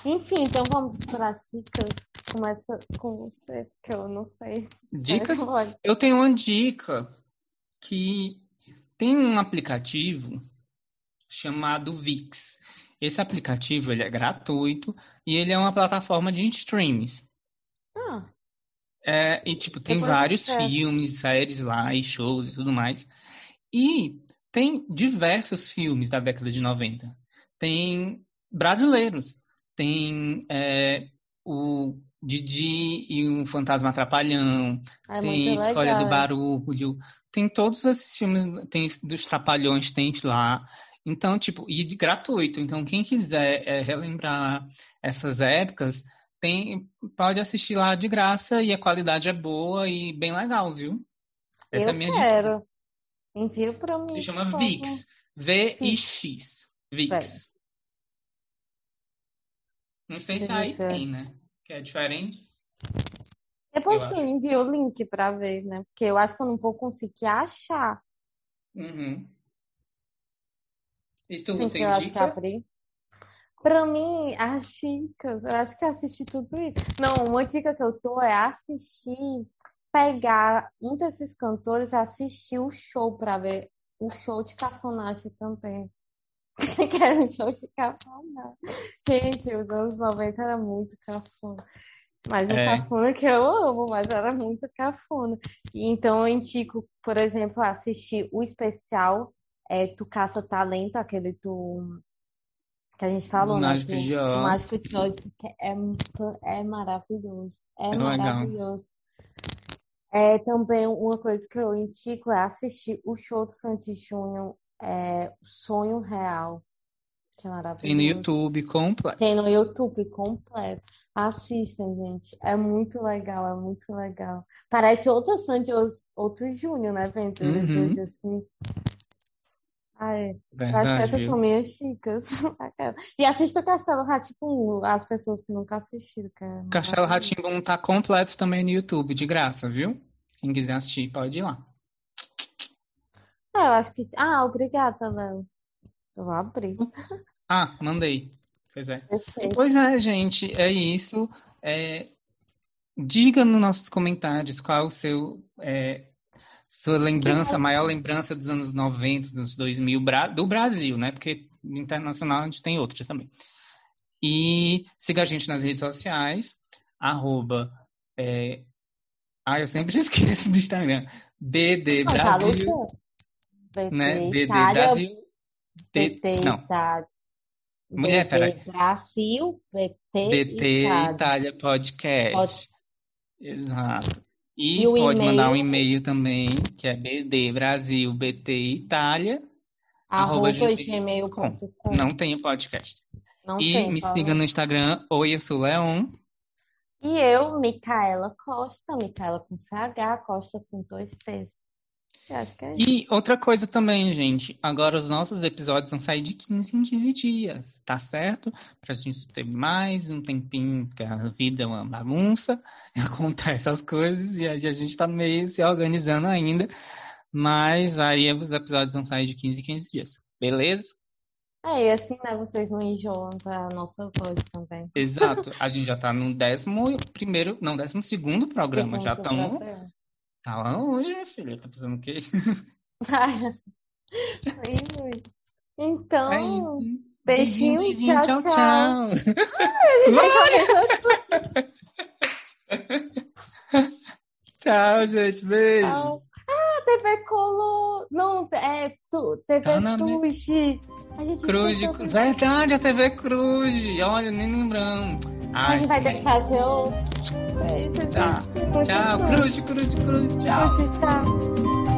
Enfim, então vamos para as dicas. Começa com você, que eu não sei. Dicas. Eu tenho uma dica que tem um aplicativo chamado VIX. Esse aplicativo ele é gratuito e ele é uma plataforma de streams. Ah, É, e tipo tem Depois vários filmes, séries lá e shows e tudo mais. E tem diversos filmes da década de 90. Tem brasileiros. Tem é, o Didi e o Fantasma Atrapalhão. é Tem Escolha do. Barulho, tem todos esses filmes, tem dos Trapalhões, tem lá. Então, tipo, e de gratuito. Então, quem quiser é, relembrar essas épocas, tem, pode assistir lá de graça e a qualidade é boa e bem legal, viu? Essa é Eu a minha dica. Envia para mim, Se chama. VIX. V-I-X. VIX. Não sei se aí tem, né? Que é diferente. Depois Eu tu acho. envia o link para ver, né? Porque eu acho que eu não vou conseguir achar. Uhum. E tu, Sim, tem dica? Pra mim, as dicas, eu acho que assisti tudo isso. Não, uma dica que eu tô é assistir, pegar um desses cantores e assistir o show pra ver o show de cafonagem também. Que era um show de cafonagem. Gente, os anos 90 era muito cafona. Mas o É. cafona que eu amo, mas era muito cafona. Então eu indico, por exemplo, assistir o especial é, Tu Caça Talento, aquele do que a gente falou, né? Mágico de Oz. Mágico de Oz, que é, é maravilhoso. É É legal. É também uma coisa que eu indico é assistir o show do Santi Júnior, é, Sonho Real, que é maravilhoso. Tem no YouTube completo. Tem no YouTube completo. Assistam, gente. É muito legal, é muito legal. Parece outra Sandy, outro Júnior, né? Eles Uhum. assim. Ai, eu acho que essas viu? são minhas dicas. E assista o Castelo rá as pessoas que nunca assistiram. Que é Castelo. Rá-Tim-Bum tá completo também no YouTube, de graça, viu? Quem quiser assistir, pode ir lá. É, eu acho que. Ah, obrigada, Léo. Eu vou abrir. Ah, mandei. Pois é. Perfeito. Pois é, gente, é isso. É, diga nos nossos comentários qual o seu é, sua lembrança, a maior lembrança dos anos 90, dos 2000, Bra- do Brasil, né? Porque internacional a gente tem outras também. E siga a gente nas redes sociais, arroba, é, ah, eu sempre esqueço do Instagram, BD já Brasil, né? BD Brasil, BT não, Itália. Mulher, peraí. Brasil, BT BT Itália. Podcast. Pode- Exato. E, E pode mandar um e-mail? e-mail também, que é BD Brasil, BT Itália. Arroba arroba gmail.com. Não tem o podcast. Não e tem, me siga no Instagram, Oi, eu sou Leon. E eu, Micaela Costa, Micaela com CH, Costa com dois T's. É. E outra coisa também, gente. Agora os nossos episódios vão sair de 15 em 15 dias, tá certo? Pra gente ter mais um tempinho, porque a vida é uma bagunça, acontece as coisas e a gente tá meio se organizando ainda. Mas aí os episódios vão sair de 15 em 15 dias, beleza? É, e assim, né, vocês não enjoam da nossa voz também. Exato. A gente já tá no décimo primeiro, não, décimo segundo programa. Já Segundo estamos. Tá lá hoje, minha filha. Tá fazendo o quê? Ai. Então, É beijinho, beijinho, tchau, tchau, tchau. tchau. Tchau, gente. Beijo. Tchau. TV Colo... Não, é tu... TV Tá na Cruz de... esqueceu do- Verdade, a TV Cruz. Olha, nem lembrando. A gente vai ter que fazer o... É, Tá. Tchau, Cruz, Cruz, Cruz, tchau. Tchau.